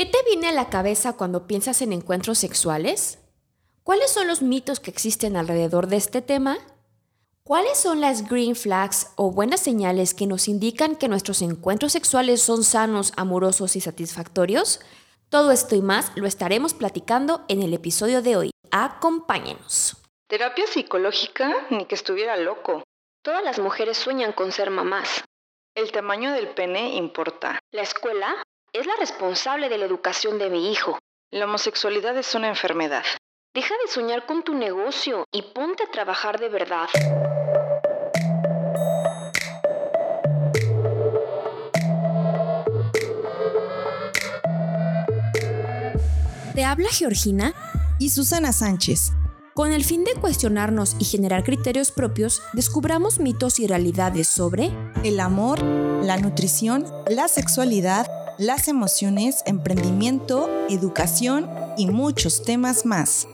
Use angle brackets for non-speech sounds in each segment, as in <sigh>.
¿Qué te viene a la cabeza cuando piensas en encuentros sexuales? ¿Cuáles son los mitos que existen alrededor de este tema? ¿Cuáles son las green flags o buenas señales que nos indican que nuestros encuentros sexuales son sanos, amorosos y satisfactorios? Todo esto y más lo estaremos platicando en el episodio de hoy. Acompáñenos. Terapia psicológica, ni que estuviera loco. Todas las mujeres sueñan con ser mamás. El tamaño del pene importa. La escuela es la responsable de la educación de mi hijo. La homosexualidad es una enfermedad. Deja de soñar con tu negocio y ponte a trabajar de verdad. Te habla Georgina y Susana Sánchez. Con el fin de cuestionarnos y generar criterios propios, descubramos mitos y realidades sobre el amor, la nutrición, la sexualidad, las emociones, emprendimiento, educación y muchos temas más.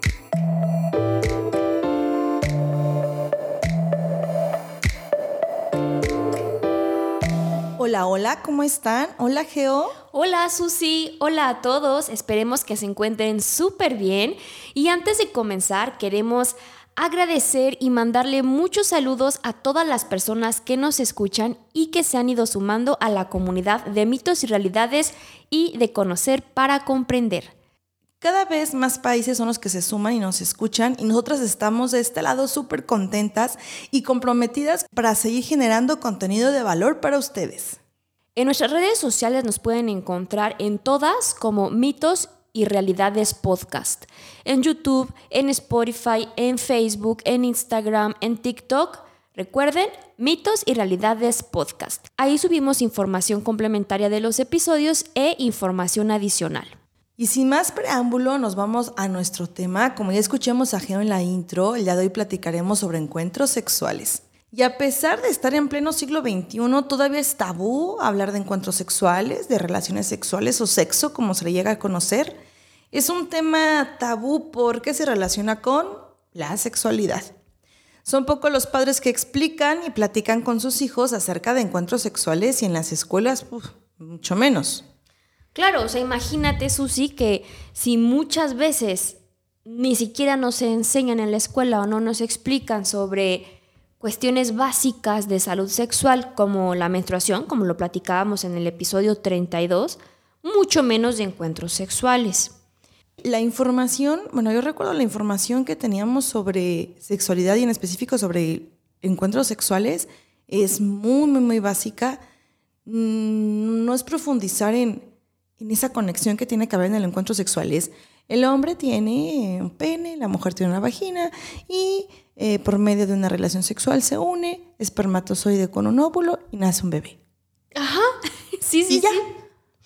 Hola, hola, ¿cómo están? Hola, Geo. Hola, Susi. Hola a todos. Esperemos que se encuentren súper bien. Y antes de comenzar, queremos agradecer y mandarle muchos saludos a todas las personas que nos escuchan y que se han ido sumando a la comunidad de mitos y realidades y de conocer para comprender. Cada vez más países son los que se suman y nos escuchan y nosotras estamos de este lado súper contentas y comprometidas para seguir generando contenido de valor para ustedes. En nuestras redes sociales nos pueden encontrar en todas como mitos y Realidades Podcast. En YouTube, en Spotify, en Facebook, en Instagram, en TikTok. Recuerden, Mitos y Realidades Podcast. Ahí subimos información complementaria de los episodios e información adicional. Y sin más preámbulo, nos vamos a nuestro tema. Como ya escuchamos a Geo en la intro, el día de hoy platicaremos sobre encuentros sexuales. Y a pesar de estar en pleno siglo XXI, todavía es tabú hablar de encuentros sexuales, de relaciones sexuales o sexo, como se le llega a conocer. Es un tema tabú porque se relaciona con la sexualidad. Son pocos los padres que explican y platican con sus hijos acerca de encuentros sexuales y en las escuelas, mucho menos. Claro, o sea, imagínate, Susi, que si muchas veces ni siquiera nos enseñan en la escuela o no nos explican sobre cuestiones básicas de salud sexual como la menstruación, como lo platicábamos en el episodio 32, mucho menos de encuentros sexuales. La información, bueno, yo recuerdo la información que teníamos sobre sexualidad y en específico sobre encuentros sexuales es muy, muy, muy básica. Mm, no es profundizar en, en esa conexión que tiene que haber en el encuentro sexual. Es el hombre tiene un pene, la mujer tiene una vagina y eh, por medio de una relación sexual se une espermatozoide con un óvulo y nace un bebé. Ajá, <laughs> sí, sí, y ya.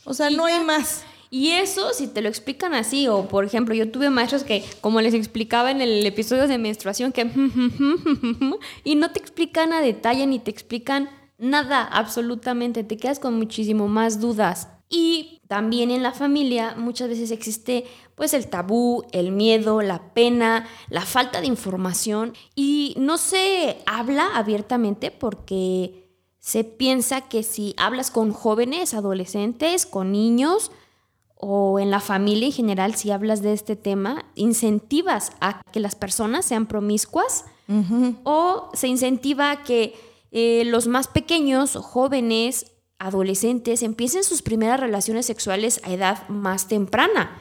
O sea, no hay más. Y eso, si te lo explican así, o por ejemplo, yo tuve maestros que, como les explicaba en el episodio de menstruación, que <laughs> y no te explican a detalle ni te explican nada, absolutamente, te quedas con muchísimo más dudas. Y también en la familia muchas veces existe pues el tabú, el miedo, la pena, la falta de información y no se habla abiertamente porque se piensa que si hablas con jóvenes, adolescentes, con niños, o en la familia en general, si hablas de este tema, incentivas a que las personas sean promiscuas o se incentiva a que eh, los más pequeños, jóvenes, adolescentes, empiecen sus primeras relaciones sexuales a edad más temprana.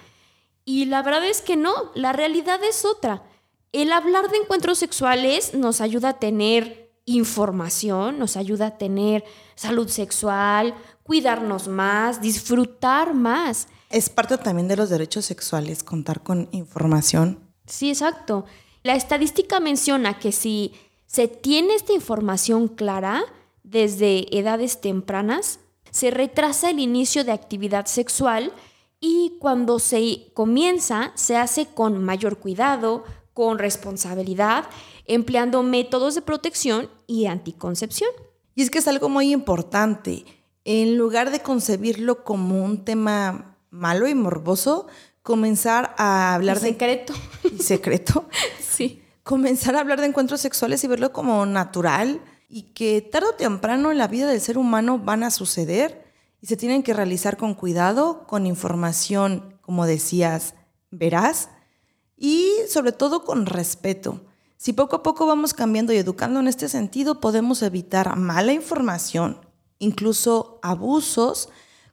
Y la verdad es que no, la realidad es otra. El hablar de encuentros sexuales nos ayuda a tener información, nos ayuda a tener salud sexual, cuidarnos más, disfrutar más. Es parte también de los derechos sexuales contar con información. Sí, exacto. La estadística menciona que si se tiene esta información clara desde edades tempranas, se retrasa el inicio de actividad sexual y cuando se comienza se hace con mayor cuidado, con responsabilidad, empleando métodos de protección y anticoncepción. Y es que es algo muy importante. En lugar de concebirlo como un tema malo y morboso comenzar a hablar de... Secreto. <laughs> Secreto. <laughs> sí. Comenzar a hablar de encuentros sexuales y verlo como natural y que tarde o temprano en la vida del ser humano van a suceder y se tienen que realizar con cuidado, con información, como decías, veraz y sobre todo con respeto. Si poco a poco vamos cambiando y educando en este sentido, podemos evitar mala información, incluso abusos,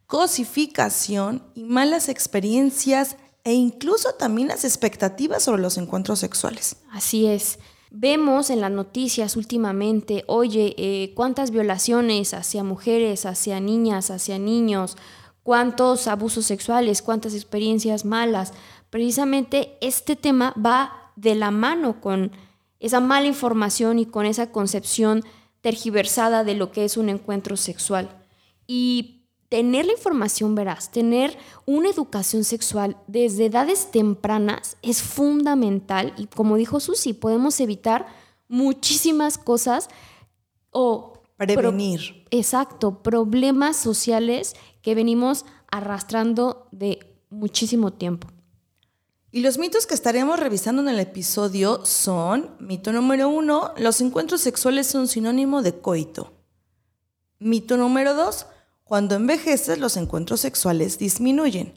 cosificación y malas experiencias e incluso también las expectativas sobre los encuentros sexuales. Así es. Vemos en las noticias últimamente, oye, eh, cuántas violaciones hacia mujeres, hacia niñas, hacia niños, cuántos abusos sexuales, cuántas experiencias malas. Precisamente este tema va de la mano con esa mala información y con esa concepción tergiversada de lo que es un encuentro sexual. Y tener la información veraz, tener una educación sexual desde edades tempranas es fundamental y como dijo Susi, podemos evitar muchísimas cosas o prevenir. exacto, problemas sociales que venimos arrastrando de muchísimo tiempo. Y los mitos que estaremos revisando en el episodio son, mito número uno, los encuentros sexuales son sinónimo de coito. Mito número dos, cuando envejeces, los encuentros sexuales disminuyen.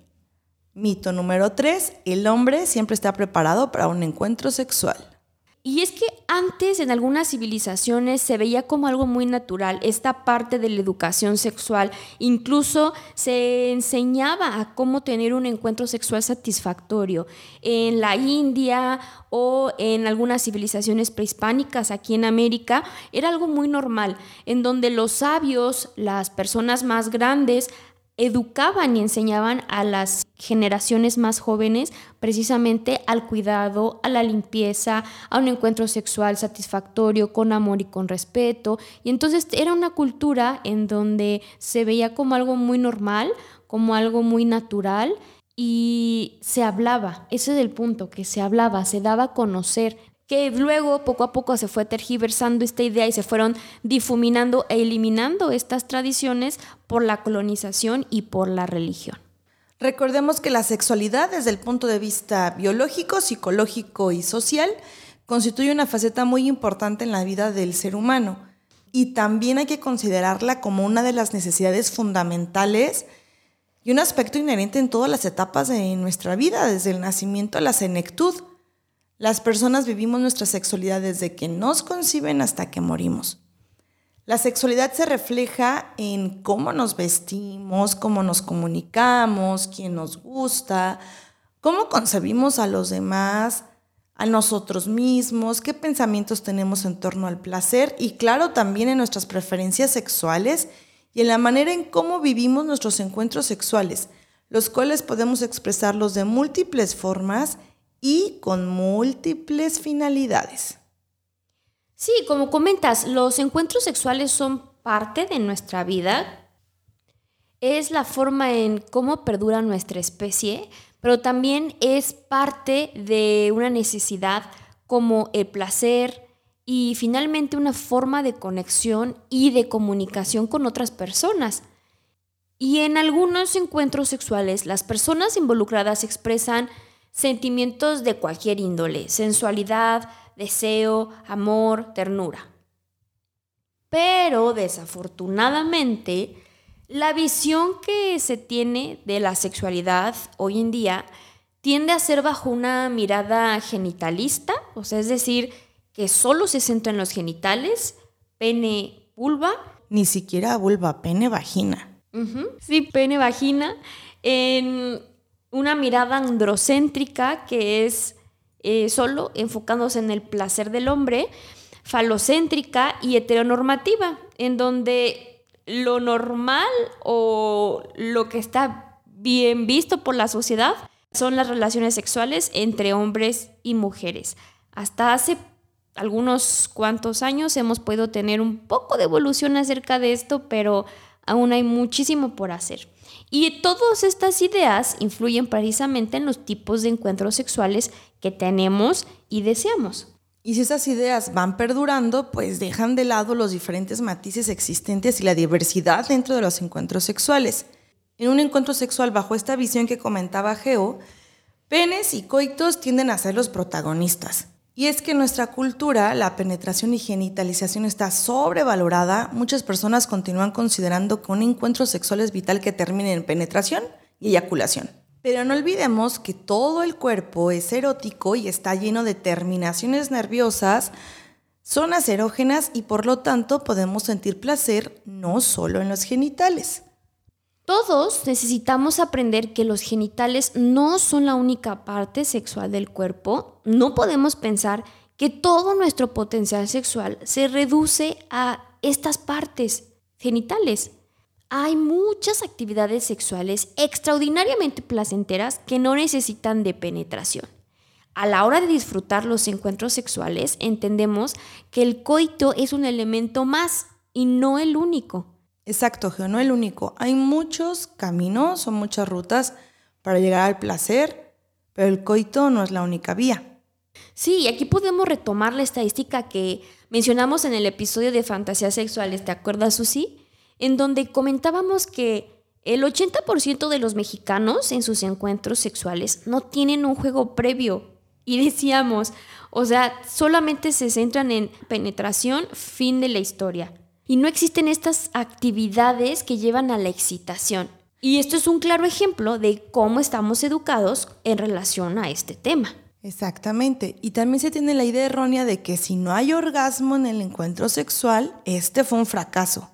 Mito número 3. El hombre siempre está preparado para un encuentro sexual. Y es que antes en algunas civilizaciones se veía como algo muy natural esta parte de la educación sexual. Incluso se enseñaba a cómo tener un encuentro sexual satisfactorio. En la India o en algunas civilizaciones prehispánicas aquí en América era algo muy normal, en donde los sabios, las personas más grandes, educaban y enseñaban a las generaciones más jóvenes precisamente al cuidado, a la limpieza, a un encuentro sexual satisfactorio, con amor y con respeto. Y entonces era una cultura en donde se veía como algo muy normal, como algo muy natural y se hablaba, ese es el punto, que se hablaba, se daba a conocer que luego poco a poco se fue tergiversando esta idea y se fueron difuminando e eliminando estas tradiciones por la colonización y por la religión. Recordemos que la sexualidad desde el punto de vista biológico, psicológico y social constituye una faceta muy importante en la vida del ser humano y también hay que considerarla como una de las necesidades fundamentales y un aspecto inherente en todas las etapas de nuestra vida, desde el nacimiento a la senectud. Las personas vivimos nuestra sexualidad desde que nos conciben hasta que morimos. La sexualidad se refleja en cómo nos vestimos, cómo nos comunicamos, quién nos gusta, cómo concebimos a los demás, a nosotros mismos, qué pensamientos tenemos en torno al placer y claro también en nuestras preferencias sexuales y en la manera en cómo vivimos nuestros encuentros sexuales, los cuales podemos expresarlos de múltiples formas y con múltiples finalidades. Sí, como comentas, los encuentros sexuales son parte de nuestra vida. Es la forma en cómo perdura nuestra especie, pero también es parte de una necesidad como el placer y finalmente una forma de conexión y de comunicación con otras personas. Y en algunos encuentros sexuales las personas involucradas expresan sentimientos de cualquier índole, sensualidad, deseo, amor, ternura. Pero desafortunadamente, la visión que se tiene de la sexualidad hoy en día tiende a ser bajo una mirada genitalista, o sea, es decir, que solo se centra en los genitales, pene, vulva. Ni siquiera vulva, pene, vagina. Sí, pene, vagina. En una mirada androcéntrica que es eh, solo enfocándose en el placer del hombre, falocéntrica y heteronormativa, en donde lo normal o lo que está bien visto por la sociedad son las relaciones sexuales entre hombres y mujeres. Hasta hace algunos cuantos años hemos podido tener un poco de evolución acerca de esto, pero aún hay muchísimo por hacer. Y todas estas ideas influyen precisamente en los tipos de encuentros sexuales que tenemos y deseamos. Y si esas ideas van perdurando, pues dejan de lado los diferentes matices existentes y la diversidad dentro de los encuentros sexuales. En un encuentro sexual bajo esta visión que comentaba Geo, penes y coitos tienden a ser los protagonistas. Y es que en nuestra cultura la penetración y genitalización está sobrevalorada. Muchas personas continúan considerando que un encuentro sexual es vital que termine en penetración y eyaculación. Pero no olvidemos que todo el cuerpo es erótico y está lleno de terminaciones nerviosas, zonas erógenas y por lo tanto podemos sentir placer no solo en los genitales. Todos necesitamos aprender que los genitales no son la única parte sexual del cuerpo. No podemos pensar que todo nuestro potencial sexual se reduce a estas partes genitales. Hay muchas actividades sexuales extraordinariamente placenteras que no necesitan de penetración. A la hora de disfrutar los encuentros sexuales, entendemos que el coito es un elemento más y no el único. Exacto, Geo, no el único. Hay muchos caminos o muchas rutas para llegar al placer, pero el coito no es la única vía. Sí, y aquí podemos retomar la estadística que mencionamos en el episodio de fantasías sexuales, ¿te acuerdas, Susi? En donde comentábamos que el 80% de los mexicanos en sus encuentros sexuales no tienen un juego previo. Y decíamos, o sea, solamente se centran en penetración, fin de la historia y no existen estas actividades que llevan a la excitación. Y esto es un claro ejemplo de cómo estamos educados en relación a este tema. Exactamente. Y también se tiene la idea errónea de que si no hay orgasmo en el encuentro sexual, este fue un fracaso.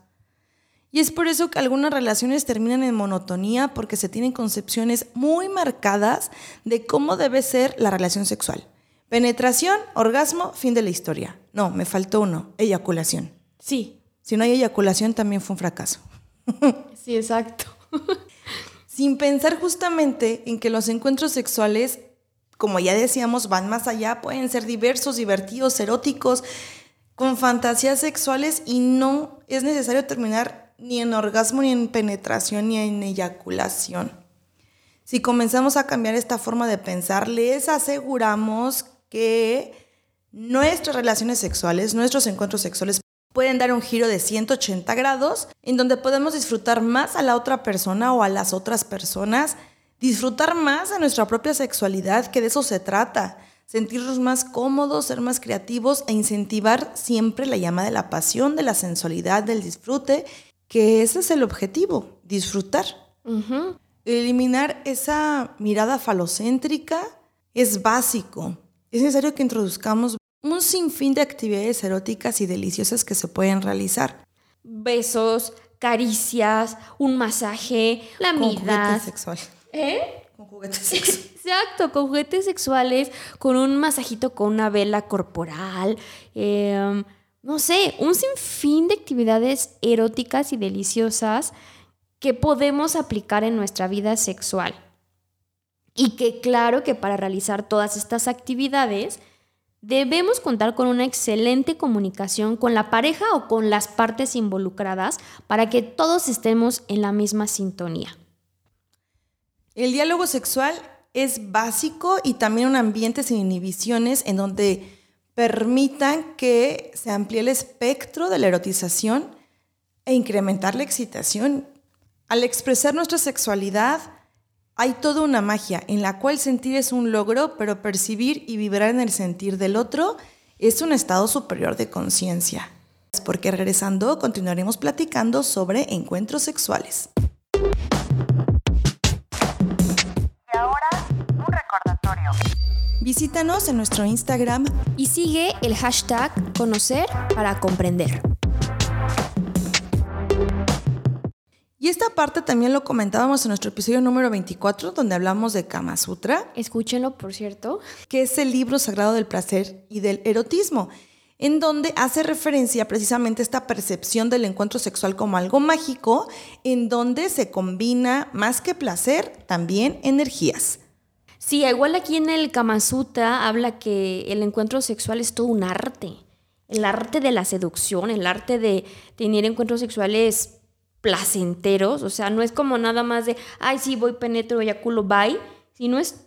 Y es por eso que algunas relaciones terminan en monotonía porque se tienen concepciones muy marcadas de cómo debe ser la relación sexual. Penetración, orgasmo, fin de la historia. No, me faltó uno, eyaculación. Sí, si no hay eyaculación, también fue un fracaso. <laughs> sí, exacto. Sin pensar justamente en que los encuentros sexuales, como ya decíamos, van más allá, pueden ser diversos, divertidos, eróticos, con fantasías sexuales y no es necesario terminar ni en orgasmo, ni en penetración, ni en eyaculación. Si comenzamos a cambiar esta forma de pensar, les aseguramos que nuestras relaciones sexuales, nuestros encuentros sexuales pueden dar un giro de 180 grados en donde podemos disfrutar más a la otra persona o a las otras personas, disfrutar más de nuestra propia sexualidad, que de eso se trata, sentirnos más cómodos, ser más creativos e incentivar siempre la llama de la pasión, de la sensualidad, del disfrute, que ese es el objetivo, disfrutar. Eliminar esa mirada falocéntrica es básico. Es necesario que introduzcamos un sinfín de actividades eróticas y deliciosas que se pueden realizar. Besos, caricias, un masaje, la Con juguetes sexuales. ¿Eh? Con juguetes sexuales. <laughs> Exacto, con juguetes sexuales, con un masajito con una vela corporal, em, no sé, un sinfín de actividades eróticas y deliciosas que podemos aplicar en nuestra vida sexual. Y que claro que para realizar todas estas actividades, Debemos contar con una excelente comunicación con la pareja o con las partes involucradas para que todos estemos en la misma sintonía. El diálogo sexual es básico y también un ambiente sin inhibiciones en donde permitan que se amplíe el espectro de la erotización e incrementar la excitación. Al expresar nuestra sexualidad, hay toda una magia en la cual sentir es un logro, pero percibir y vibrar en el sentir del otro es un estado superior de conciencia. Porque regresando continuaremos platicando sobre encuentros sexuales. Y ahora, un recordatorio. Visítanos en nuestro Instagram y sigue el hashtag conocer para comprender. Parte también lo comentábamos en nuestro episodio número 24, donde hablamos de Kama Sutra. Escúchenlo, por cierto. Que es el libro sagrado del placer y del erotismo, en donde hace referencia precisamente a esta percepción del encuentro sexual como algo mágico, en donde se combina más que placer, también energías. Sí, igual aquí en el Kama Sutra habla que el encuentro sexual es todo un arte. El arte de la seducción, el arte de tener encuentros sexuales placenteros, o sea, no es como nada más de, ay, sí, voy, penetro, eyaculo, bye, sino es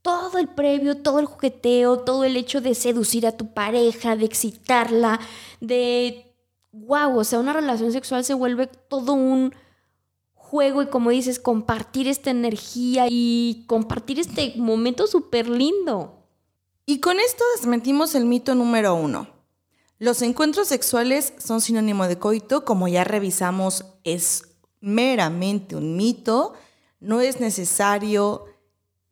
todo el previo, todo el jugueteo, todo el hecho de seducir a tu pareja, de excitarla, de, wow, o sea, una relación sexual se vuelve todo un juego y como dices, compartir esta energía y compartir este momento súper lindo. Y con esto desmentimos el mito número uno. Los encuentros sexuales son sinónimo de coito, como ya revisamos, es meramente un mito. No es necesario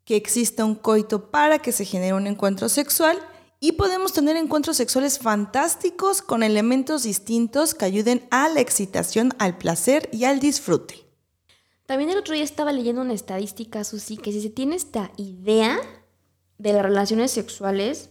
que exista un coito para que se genere un encuentro sexual y podemos tener encuentros sexuales fantásticos con elementos distintos que ayuden a la excitación, al placer y al disfrute. También el otro día estaba leyendo una estadística, Susi, que si se tiene esta idea de las relaciones sexuales,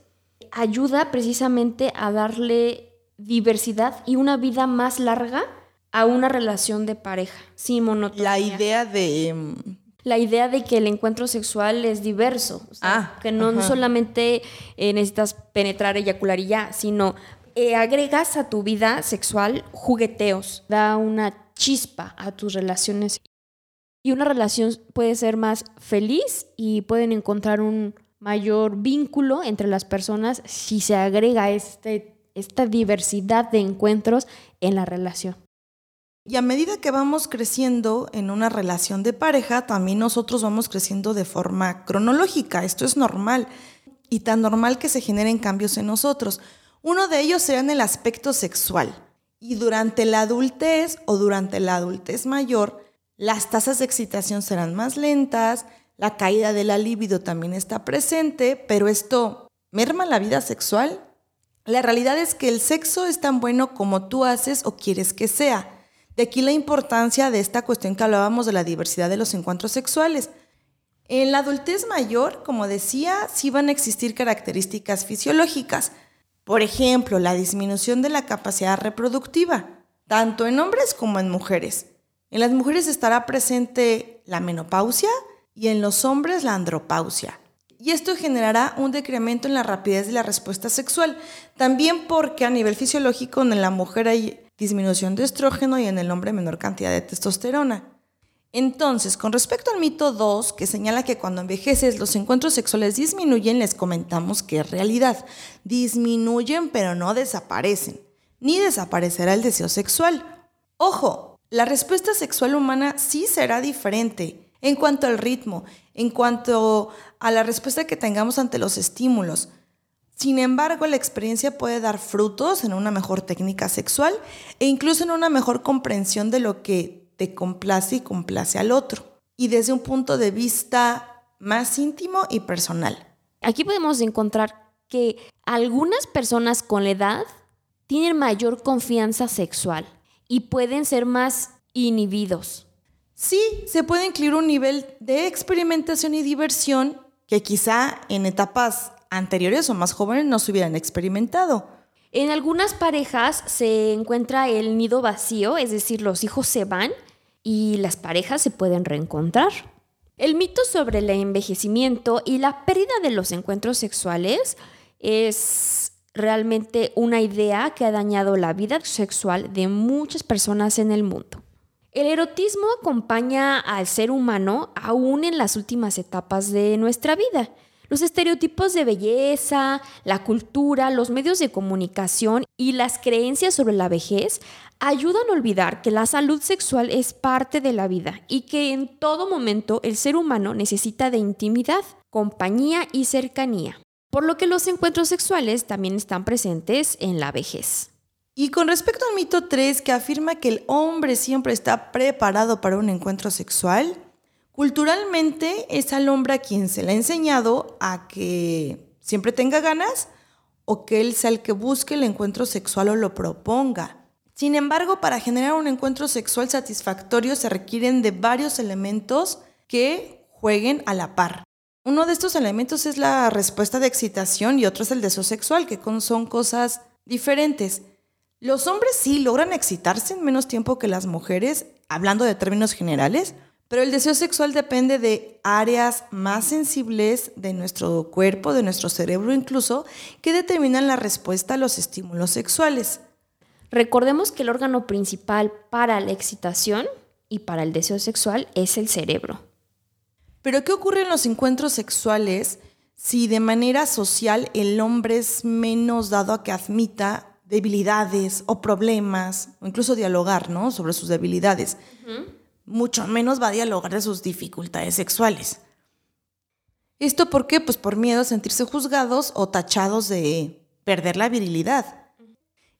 ayuda precisamente a darle diversidad y una vida más larga a una relación de pareja, sin monotonía. La idea de... em, La idea de que el encuentro sexual es diverso, o sea, Ah, que no ajá. solamente eh, necesitas penetrar, eyacular y ya, sino eh, agregas a tu vida sexual jugueteos, da una chispa a tus relaciones y una relación puede ser más feliz y pueden encontrar un mayor vínculo entre las personas si se agrega este, esta diversidad de encuentros en la relación. Y a medida que vamos creciendo en una relación de pareja, también nosotros vamos creciendo de forma cronológica. Esto es normal y tan normal que se generen cambios en nosotros. Uno de ellos será en el aspecto sexual. Y durante la adultez o durante la adultez mayor, las tasas de excitación serán más lentas, la caída de la libido también está presente, pero esto merma la vida sexual. La realidad es que el sexo es tan bueno como tú haces o quieres que sea. De aquí la importancia de esta cuestión que hablábamos de la diversidad de los encuentros sexuales. En la adultez mayor, como decía, sí van a existir características fisiológicas. Por ejemplo, la disminución de la capacidad reproductiva, tanto en hombres como en mujeres. En las mujeres estará presente la menopausia y en los hombres la andropausia. Y esto generará un decremento en la rapidez de la respuesta sexual, también porque a nivel fisiológico en la mujer hay disminución de estrógeno y en el hombre menor cantidad de testosterona. Entonces, con respecto al mito 2, que señala que cuando envejeces los encuentros sexuales disminuyen, les comentamos que es realidad. Disminuyen pero no desaparecen, ni desaparecerá el deseo sexual. Ojo, la respuesta sexual humana sí será diferente en cuanto al ritmo, en cuanto a la respuesta que tengamos ante los estímulos. Sin embargo, la experiencia puede dar frutos en una mejor técnica sexual e incluso en una mejor comprensión de lo que te complace y complace al otro. Y desde un punto de vista más íntimo y personal. Aquí podemos encontrar que algunas personas con la edad tienen mayor confianza sexual y pueden ser más inhibidos. Sí, se puede incluir un nivel de experimentación y diversión que quizá en etapas anteriores o más jóvenes no se hubieran experimentado. En algunas parejas se encuentra el nido vacío, es decir, los hijos se van y las parejas se pueden reencontrar. El mito sobre el envejecimiento y la pérdida de los encuentros sexuales es realmente una idea que ha dañado la vida sexual de muchas personas en el mundo. El erotismo acompaña al ser humano aún en las últimas etapas de nuestra vida. Los estereotipos de belleza, la cultura, los medios de comunicación y las creencias sobre la vejez ayudan a olvidar que la salud sexual es parte de la vida y que en todo momento el ser humano necesita de intimidad, compañía y cercanía. Por lo que los encuentros sexuales también están presentes en la vejez. Y con respecto al mito 3, que afirma que el hombre siempre está preparado para un encuentro sexual, culturalmente es al hombre a quien se le ha enseñado a que siempre tenga ganas o que él sea el que busque el encuentro sexual o lo proponga. Sin embargo, para generar un encuentro sexual satisfactorio se requieren de varios elementos que jueguen a la par. Uno de estos elementos es la respuesta de excitación y otro es el deseo sexual, que son cosas diferentes. Los hombres sí logran excitarse en menos tiempo que las mujeres, hablando de términos generales, pero el deseo sexual depende de áreas más sensibles de nuestro cuerpo, de nuestro cerebro incluso, que determinan la respuesta a los estímulos sexuales. Recordemos que el órgano principal para la excitación y para el deseo sexual es el cerebro. Pero ¿qué ocurre en los encuentros sexuales si de manera social el hombre es menos dado a que admita debilidades o problemas, o incluso dialogar ¿no? sobre sus debilidades? Mucho menos va a dialogar de sus dificultades sexuales. ¿Esto por qué? Pues por miedo a sentirse juzgados o tachados de perder la virilidad.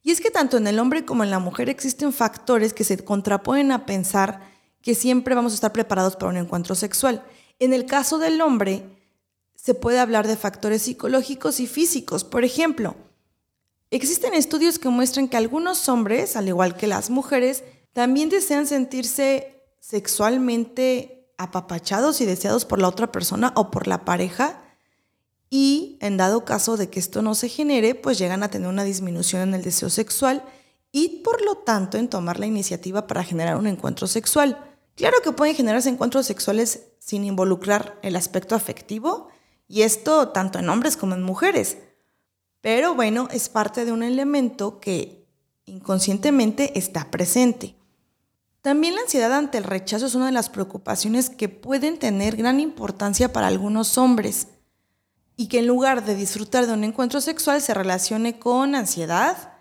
Y es que tanto en el hombre como en la mujer existen factores que se contraponen a pensar que siempre vamos a estar preparados para un encuentro sexual. En el caso del hombre, se puede hablar de factores psicológicos y físicos. Por ejemplo, existen estudios que muestran que algunos hombres, al igual que las mujeres, también desean sentirse sexualmente apapachados y deseados por la otra persona o por la pareja y en dado caso de que esto no se genere, pues llegan a tener una disminución en el deseo sexual y por lo tanto en tomar la iniciativa para generar un encuentro sexual. Claro que pueden generarse encuentros sexuales sin involucrar el aspecto afectivo y esto tanto en hombres como en mujeres. Pero bueno, es parte de un elemento que inconscientemente está presente. También la ansiedad ante el rechazo es una de las preocupaciones que pueden tener gran importancia para algunos hombres y que en lugar de disfrutar de un encuentro sexual se relacione con ansiedad,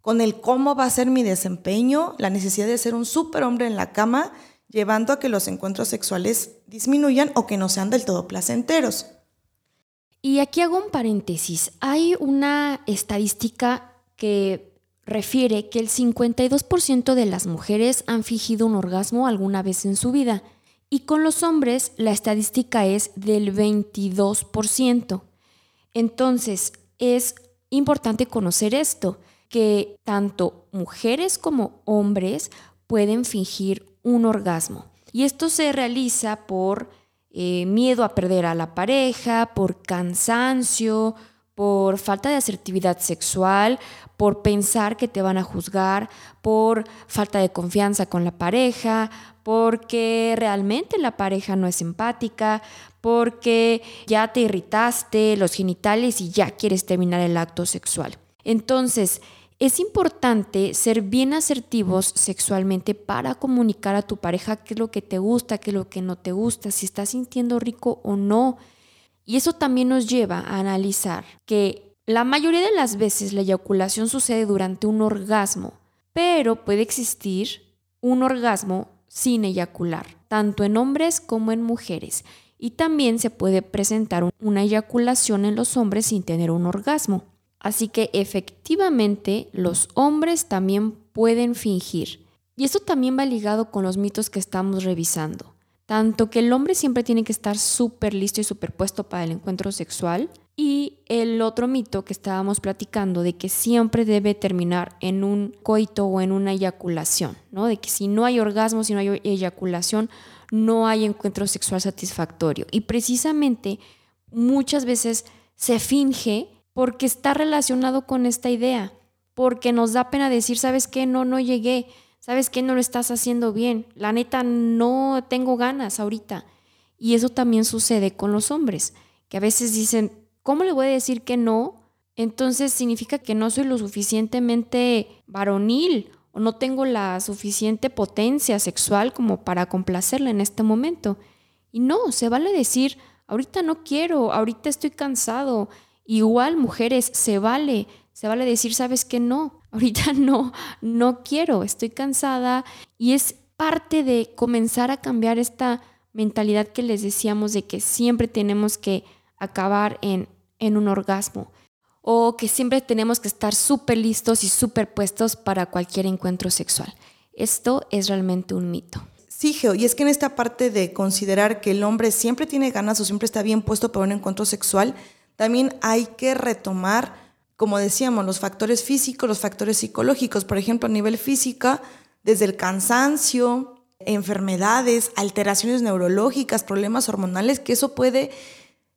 con el cómo va a ser mi desempeño, la necesidad de ser un superhombre en la cama, llevando a que los encuentros sexuales disminuyan o que no sean del todo placenteros. Y aquí hago un paréntesis. Hay una estadística que refiere que el 52% de las mujeres han fingido un orgasmo alguna vez en su vida y con los hombres la estadística es del 22%. Entonces, es importante conocer esto, que tanto mujeres como hombres pueden fingir un orgasmo. Y esto se realiza por eh, miedo a perder a la pareja, por cansancio, por falta de asertividad sexual, por pensar que te van a juzgar, por falta de confianza con la pareja, porque realmente la pareja no es empática, porque ya te irritaste los genitales y ya quieres terminar el acto sexual. Entonces, es importante ser bien asertivos sexualmente para comunicar a tu pareja qué es lo que te gusta, qué es lo que no te gusta, si estás sintiendo rico o no. Y eso también nos lleva a analizar que la mayoría de las veces la eyaculación sucede durante un orgasmo, pero puede existir un orgasmo sin eyacular, tanto en hombres como en mujeres. Y también se puede presentar una eyaculación en los hombres sin tener un orgasmo. Así que efectivamente los hombres también pueden fingir. Y esto también va ligado con los mitos que estamos revisando. Tanto que el hombre siempre tiene que estar súper listo y superpuesto para el encuentro sexual, y el otro mito que estábamos platicando de que siempre debe terminar en un coito o en una eyaculación, ¿no? De que si no hay orgasmo, si no hay eyaculación, no hay encuentro sexual satisfactorio. Y precisamente muchas veces se finge porque está relacionado con esta idea, porque nos da pena decir, ¿sabes qué? No, no llegué, ¿sabes qué? No lo estás haciendo bien, la neta no tengo ganas ahorita. Y eso también sucede con los hombres, que a veces dicen, ¿cómo le voy a decir que no? Entonces significa que no soy lo suficientemente varonil o no tengo la suficiente potencia sexual como para complacerle en este momento. Y no, se vale decir, ahorita no quiero, ahorita estoy cansado. Igual, mujeres, se vale, se vale decir, sabes que no, ahorita <laughs> no, no quiero, estoy cansada. Y es parte de comenzar a cambiar esta mentalidad que les decíamos de que siempre tenemos que acabar en en un orgasmo o que siempre tenemos que estar súper listos y súper puestos para cualquier encuentro sexual. Esto es realmente un mito. Sí, Geo, y es que en esta parte de considerar que el hombre siempre tiene ganas o siempre está bien puesto para un encuentro sexual, también hay que retomar, como decíamos, los factores físicos, los factores psicológicos. Por ejemplo, a nivel física, desde el cansancio, enfermedades, alteraciones neurológicas, problemas hormonales, que eso puede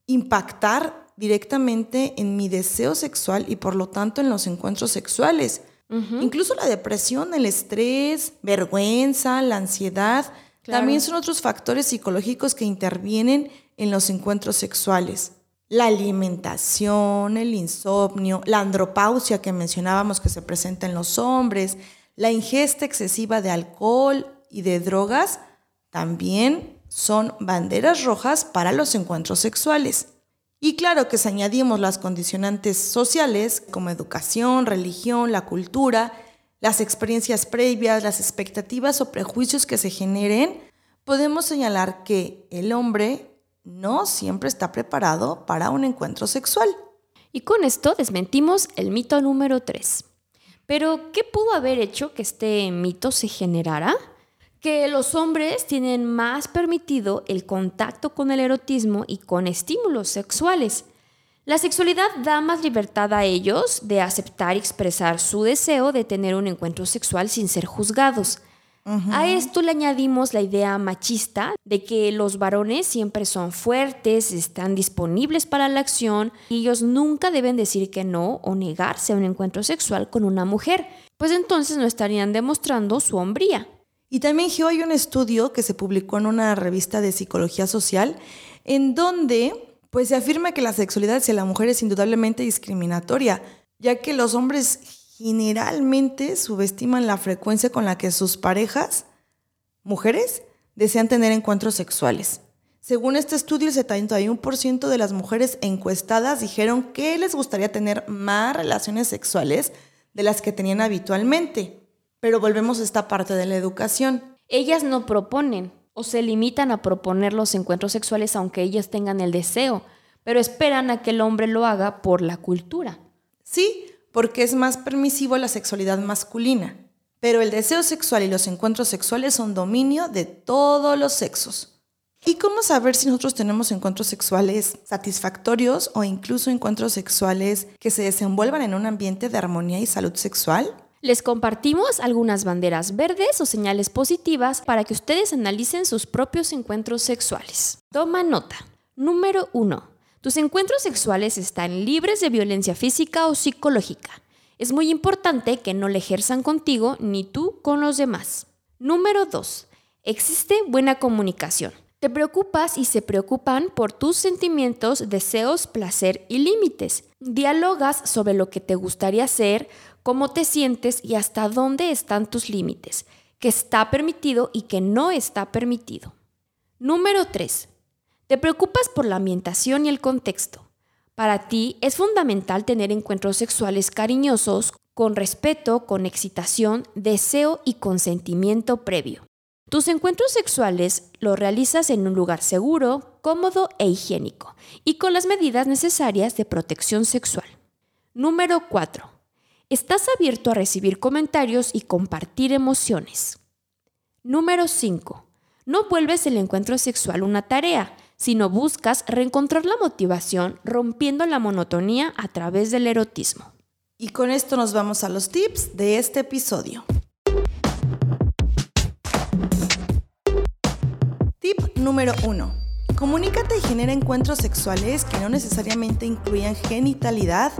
impactar directamente en mi deseo sexual y por lo tanto en los encuentros sexuales. Incluso la depresión, el estrés, vergüenza, la ansiedad, también son otros factores psicológicos que intervienen en los encuentros sexuales. La alimentación, el insomnio, la andropausia que mencionábamos que se presenta en los hombres, la ingesta excesiva de alcohol y de drogas, también son banderas rojas para los encuentros sexuales. Y claro que si añadimos las condicionantes sociales como educación, religión, la cultura, las experiencias previas, las expectativas o prejuicios que se generen, podemos señalar que el hombre no siempre está preparado para un encuentro sexual. Y con esto desmentimos el mito número 3. Pero, ¿qué pudo haber hecho que este mito se generara? Que los hombres tienen más permitido el contacto con el erotismo y con estímulos sexuales. La sexualidad da más libertad a ellos de aceptar y expresar su deseo de tener un encuentro sexual sin ser juzgados. A esto le añadimos la idea machista de que los varones siempre son fuertes, están disponibles para la acción y ellos nunca deben decir que no o negarse a un encuentro sexual con una mujer, pues entonces no estarían demostrando su hombría. Y también hay un estudio que se publicó en una revista de psicología social en donde pues se afirma que la sexualidad hacia la mujer es indudablemente discriminatoria, ya que los hombres generalmente subestiman la frecuencia con la que sus parejas, mujeres, desean tener encuentros sexuales. Según este estudio, el 71% de las mujeres encuestadas dijeron que les gustaría tener más relaciones sexuales de las que tenían habitualmente. Pero volvemos a esta parte de la educación. Ellas no proponen o se limitan a proponer los encuentros sexuales aunque ellas tengan el deseo, pero esperan a que el hombre lo haga por la cultura. Sí, porque es más permisivo la sexualidad masculina. Pero el deseo sexual y los encuentros sexuales son dominio de todos los sexos. ¿Y cómo saber si nosotros tenemos encuentros sexuales satisfactorios o incluso encuentros sexuales que se desenvuelvan en un ambiente de armonía y salud sexual? Les compartimos algunas banderas verdes o señales positivas para que ustedes analicen sus propios encuentros sexuales. Toma nota. Número 1. Tus encuentros sexuales están libres de violencia física o psicológica. Es muy importante que no le ejerzan contigo ni tú con los demás. Número 2. Existe buena comunicación. Te preocupas y se preocupan por tus sentimientos, deseos, placer y límites. Dialogas sobre lo que te gustaría hacer, cómo te sientes y hasta dónde están tus límites, qué está permitido y qué no está permitido. Número 3. Te preocupas por la ambientación y el contexto. Para ti es fundamental tener encuentros sexuales cariñosos, con respeto, con excitación, deseo y consentimiento previo. Tus encuentros sexuales los realizas en un lugar seguro, cómodo e higiénico y con las medidas necesarias de protección sexual. Número 4. Estás abierto a recibir comentarios y compartir emociones. Número 5. No vuelves el encuentro sexual una tarea, sino buscas reencontrar la motivación rompiendo la monotonía a través del erotismo. Y con esto nos vamos a los tips de este episodio. Tip número 1. Comunícate y genera encuentros sexuales que no necesariamente incluyan genitalidad.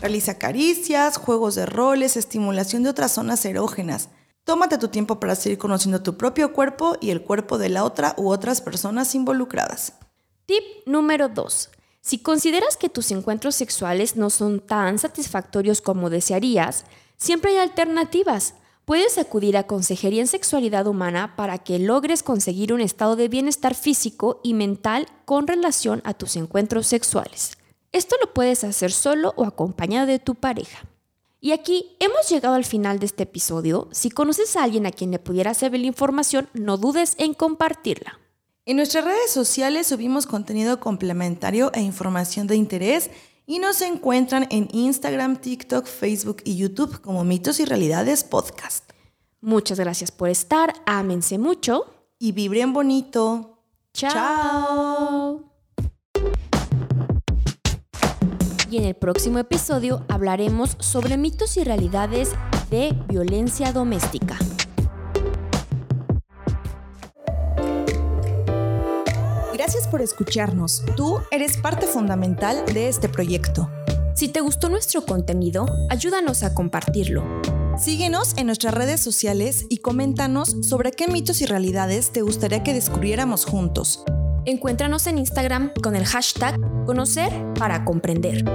Realiza caricias, juegos de roles, estimulación de otras zonas erógenas. Tómate tu tiempo para seguir conociendo tu propio cuerpo y el cuerpo de la otra u otras personas involucradas. Tip número 2. Si consideras que tus encuentros sexuales no son tan satisfactorios como desearías, siempre hay alternativas. Puedes acudir a consejería en sexualidad humana para que logres conseguir un estado de bienestar físico y mental con relación a tus encuentros sexuales. Esto lo puedes hacer solo o acompañado de tu pareja. Y aquí hemos llegado al final de este episodio. Si conoces a alguien a quien le pudiera servir la información, no dudes en compartirla. En nuestras redes sociales subimos contenido complementario e información de interés y nos encuentran en Instagram, TikTok, Facebook y YouTube como Mitos y Realidades Podcast. Muchas gracias por estar, ámense mucho y vibren bonito. Chao. Y en el próximo episodio hablaremos sobre mitos y realidades de violencia doméstica. Gracias por escucharnos. Tú eres parte fundamental de este proyecto. Si te gustó nuestro contenido, ayúdanos a compartirlo. Síguenos en nuestras redes sociales y coméntanos sobre qué mitos y realidades te gustaría que descubriéramos juntos. Encuéntranos en Instagram con el hashtag Conocer para Comprender.